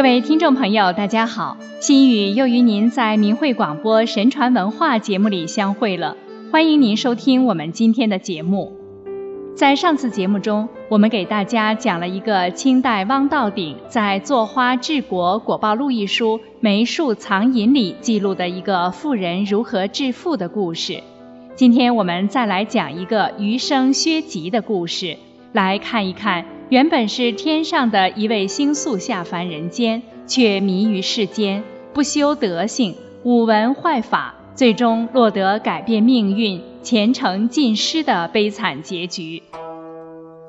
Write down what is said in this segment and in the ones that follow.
各位听众朋友，大家好！心语又与您在明慧广播神传文化节目里相会了，欢迎您收听我们今天的节目。在上次节目中，我们给大家讲了一个清代汪道鼎在《作花治国果报录》一书《梅树藏隐》里记录的一个富人如何致富的故事。今天我们再来讲一个余生薛吉的故事，来看一看。原本是天上的一位星宿下凡人间，却迷于世间，不修德性，武文坏法，最终落得改变命运、前程尽失的悲惨结局。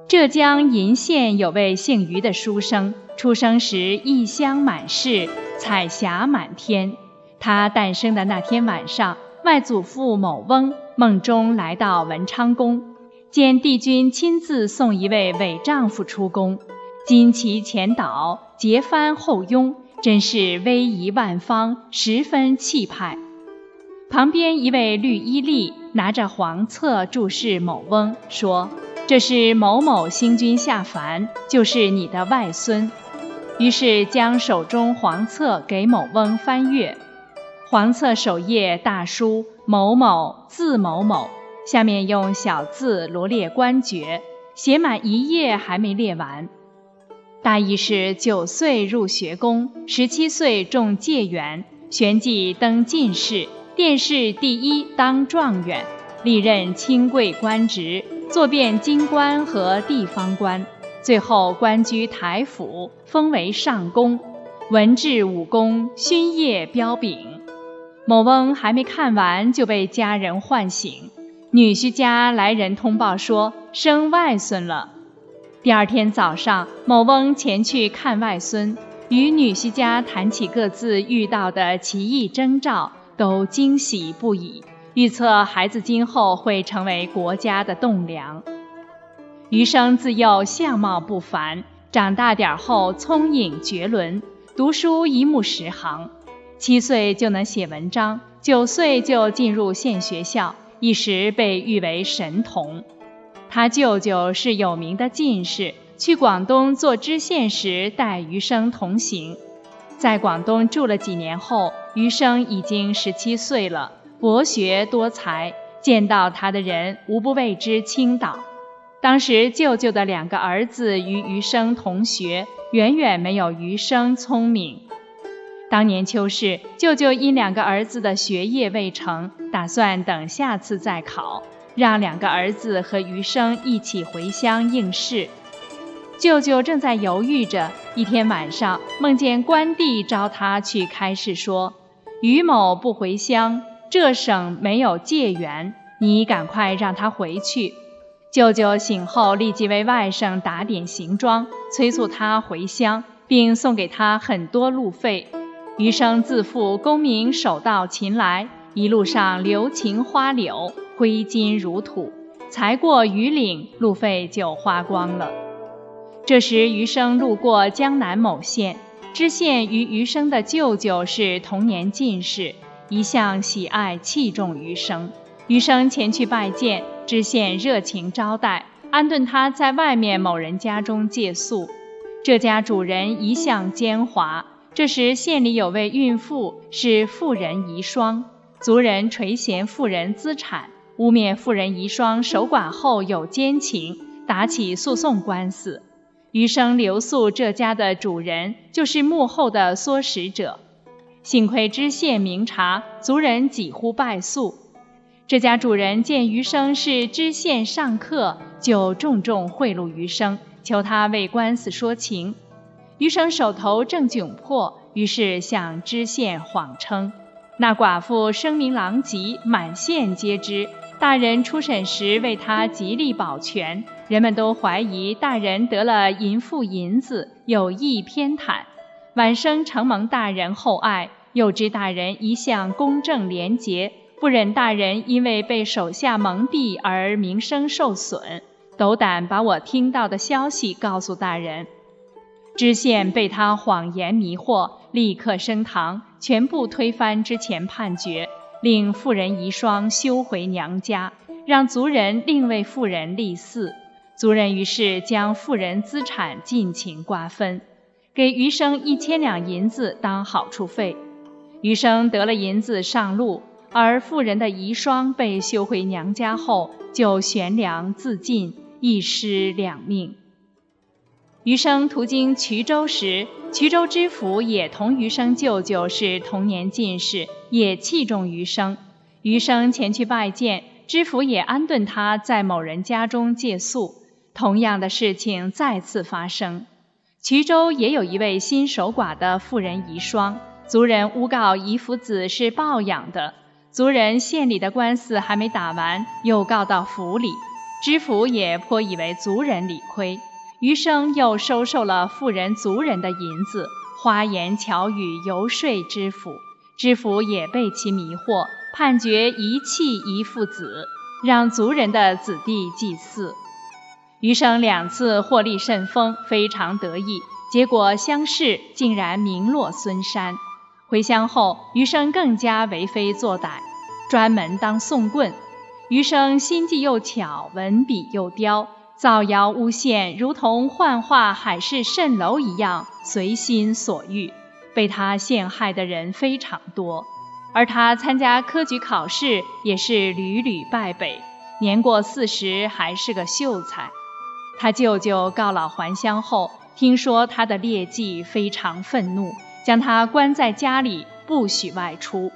浙江鄞县有位姓余的书生，出生时异香满室，彩霞满天。他诞生的那天晚上，外祖父某翁梦中来到文昌宫。见帝君亲自送一位伪丈夫出宫，旌旗前导，结幡后拥，真是威仪万方，十分气派。旁边一位绿衣吏拿着黄册注视某翁，说：“这是某某星君下凡，就是你的外孙。”于是将手中黄册给某翁翻阅，黄册首页大书“某某，字某某”。下面用小字罗列官爵，写满一页还没列完。大意是：九岁入学宫，十七岁中解元，旋即登进士，殿试第一当状元，历任清贵官职，做遍京官和地方官，最后官居台府，封为上公，文治武功勋业彪炳。某翁还没看完，就被家人唤醒。女婿家来人通报说生外孙了。第二天早上，某翁前去看外孙，与女婿家谈起各自遇到的奇异征兆，都惊喜不已，预测孩子今后会成为国家的栋梁。余生自幼相貌不凡，长大点后聪颖绝伦，读书一目十行，七岁就能写文章，九岁就进入县学校。一时被誉为神童。他舅舅是有名的进士，去广东做知县时带余生同行。在广东住了几年后，余生已经十七岁了，博学多才，见到他的人无不为之倾倒。当时舅舅的两个儿子与余生同学，远远没有余生聪明。当年秋试，舅舅因两个儿子的学业未成，打算等下次再考，让两个儿子和余生一起回乡应试。舅舅正在犹豫着，一天晚上梦见关帝召他去开示，说：“余某不回乡，这省没有解元，你赶快让他回去。”舅舅醒后立即为外甥打点行装，催促他回乡，并送给他很多路费。余生自负功名手到擒来，一路上留情花柳，挥金如土，才过榆岭，路费就花光了。这时余生路过江南某县，知县与余生的舅舅是同年进士，一向喜爱器重余生。余生前去拜见，知县热情招待，安顿他在外面某人家中借宿。这家主人一向奸猾。这时，县里有位孕妇是妇人遗孀，族人垂涎妇人资产，污蔑妇人遗孀守寡后有奸情，打起诉讼官司。余生留宿这家的主人就是幕后的唆使者。幸亏知县明察，族人几乎败诉。这家主人见余生是知县上客，就重重贿赂余生，求他为官司说情。余生手头正窘迫，于是向知县谎称，那寡妇声名狼藉，满县皆知。大人初审时为他极力保全，人们都怀疑大人得了淫妇银子，有意偏袒。晚生承蒙大人厚爱，又知大人一向公正廉洁，不忍大人因为被手下蒙蔽而名声受损，斗胆把我听到的消息告诉大人。知县被他谎言迷惑，立刻升堂，全部推翻之前判决，令妇人遗孀休回娘家，让族人另为妇人立嗣。族人于是将妇人资产尽情瓜分。给余生一千两银子当好处费。余生得了银子上路，而妇人的遗孀被休回娘家后，就悬梁自尽，一尸两命。余生途经衢州时，衢州知府也同余生舅舅是同年进士，也器重余生。余生前去拜见，知府也安顿他在某人家中借宿。同样的事情再次发生，衢州也有一位新守寡的妇人遗孀，族人诬告遗夫子是抱养的，族人县里的官司还没打完，又告到府里，知府也颇以为族人理亏。余生又收受了富人族人的银子，花言巧语游说知府，知府也被其迷惑，判决遗弃一父子，让族人的子弟祭祀。余生两次获利甚丰，非常得意，结果乡试竟然名落孙山。回乡后，余生更加为非作歹，专门当送棍。余生心计又巧，文笔又刁。造谣诬陷，如同幻化海市蜃楼一样，随心所欲，被他陷害的人非常多。而他参加科举考试也是屡屡败北，年过四十还是个秀才。他舅舅告老还乡后，听说他的劣迹，非常愤怒，将他关在家里，不许外出。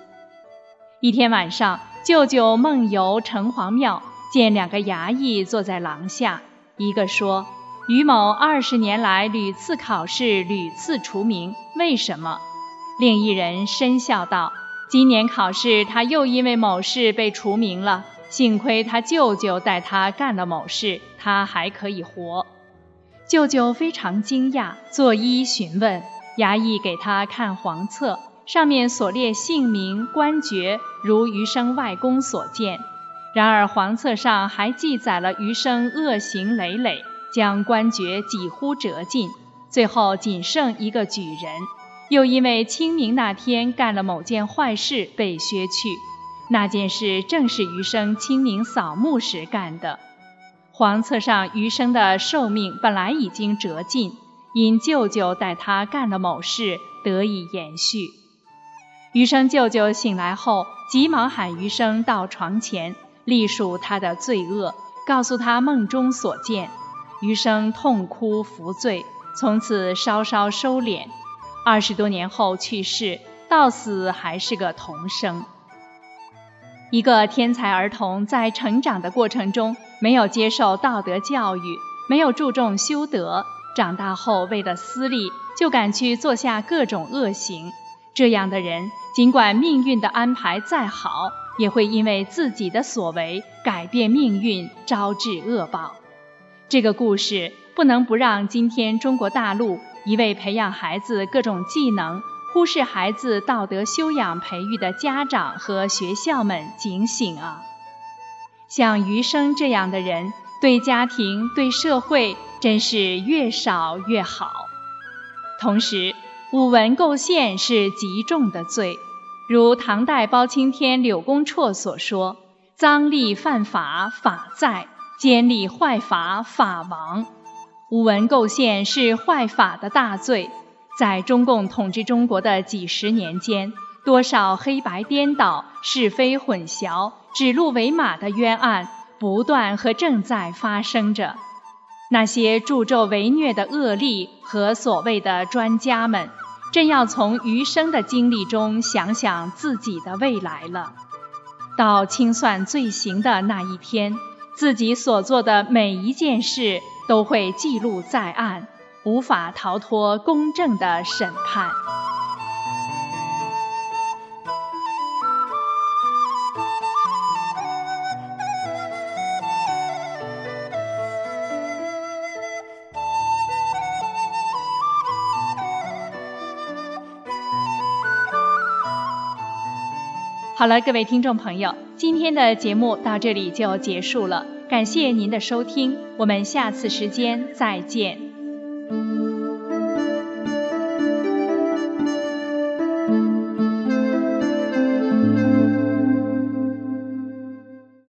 一天晚上，舅舅梦游城隍庙，见两个衙役坐在廊下。一个说：“于某二十年来屡次考试，屡次除名，为什么？”另一人深笑道：“今年考试，他又因为某事被除名了。幸亏他舅舅带他干了某事，他还可以活。”舅舅非常惊讶，作揖询问，衙役给他看黄册，上面所列姓名、官爵，如余生外公所见。然而黄册上还记载了余生恶行累累，将官爵几乎折尽，最后仅剩一个举人，又因为清明那天干了某件坏事被削去。那件事正是余生清明扫墓时干的。黄册上余生的寿命本来已经折尽，因舅舅带他干了某事，得以延续。余生舅舅醒来后，急忙喊余生到床前。历数他的罪恶，告诉他梦中所见，余生痛哭服罪，从此稍稍收敛。二十多年后去世，到死还是个童生。一个天才儿童在成长的过程中没有接受道德教育，没有注重修德，长大后为了私利就敢去做下各种恶行。这样的人，尽管命运的安排再好。也会因为自己的所为改变命运，招致恶报。这个故事不能不让今天中国大陆一位培养孩子各种技能、忽视孩子道德修养培育的家长和学校们警醒啊！像余生这样的人，对家庭、对社会真是越少越好。同时，舞文构陷是极重的罪。如唐代包青天柳公绰所说：“赃吏犯法，法在；奸吏坏法，法亡。”舞文构陷是坏法的大罪。在中共统治中国的几十年间，多少黑白颠倒、是非混淆、指鹿为马的冤案不断和正在发生着。那些助纣为虐的恶吏和所谓的专家们。正要从余生的经历中想想自己的未来了。到清算罪行的那一天，自己所做的每一件事都会记录在案，无法逃脱公正的审判。好了，各位听众朋友，今天的节目到这里就结束了，感谢您的收听，我们下次时间再见。